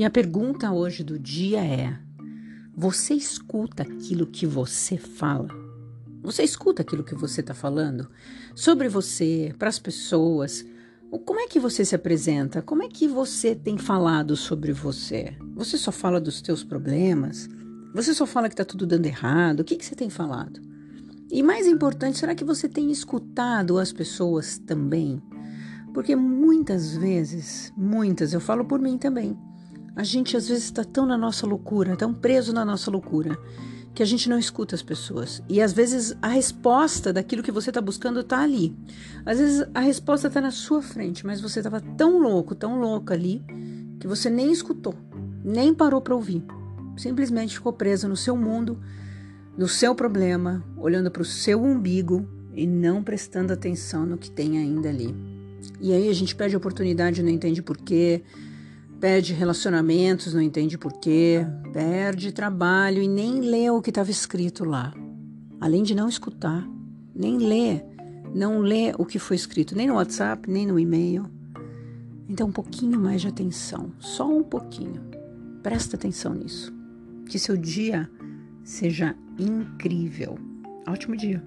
E a pergunta hoje do dia é: você escuta aquilo que você fala? Você escuta aquilo que você está falando sobre você, para as pessoas? Como é que você se apresenta? Como é que você tem falado sobre você? Você só fala dos teus problemas? Você só fala que está tudo dando errado? O que, que você tem falado? E mais importante, será que você tem escutado as pessoas também? Porque muitas vezes, muitas, eu falo por mim também, a gente às vezes está tão na nossa loucura, tão preso na nossa loucura, que a gente não escuta as pessoas. E às vezes a resposta daquilo que você está buscando está ali. Às vezes a resposta está na sua frente, mas você estava tão louco, tão louca ali, que você nem escutou, nem parou para ouvir. Simplesmente ficou preso no seu mundo, no seu problema, olhando para o seu umbigo e não prestando atenção no que tem ainda ali. E aí a gente perde oportunidade, não entende porquê, perde relacionamentos, não entende porquê, perde trabalho e nem lê o que estava escrito lá. Além de não escutar, nem lê, não lê o que foi escrito, nem no WhatsApp, nem no e-mail. Então, um pouquinho mais de atenção, só um pouquinho. Presta atenção nisso. Que seu dia seja incrível. Ótimo dia!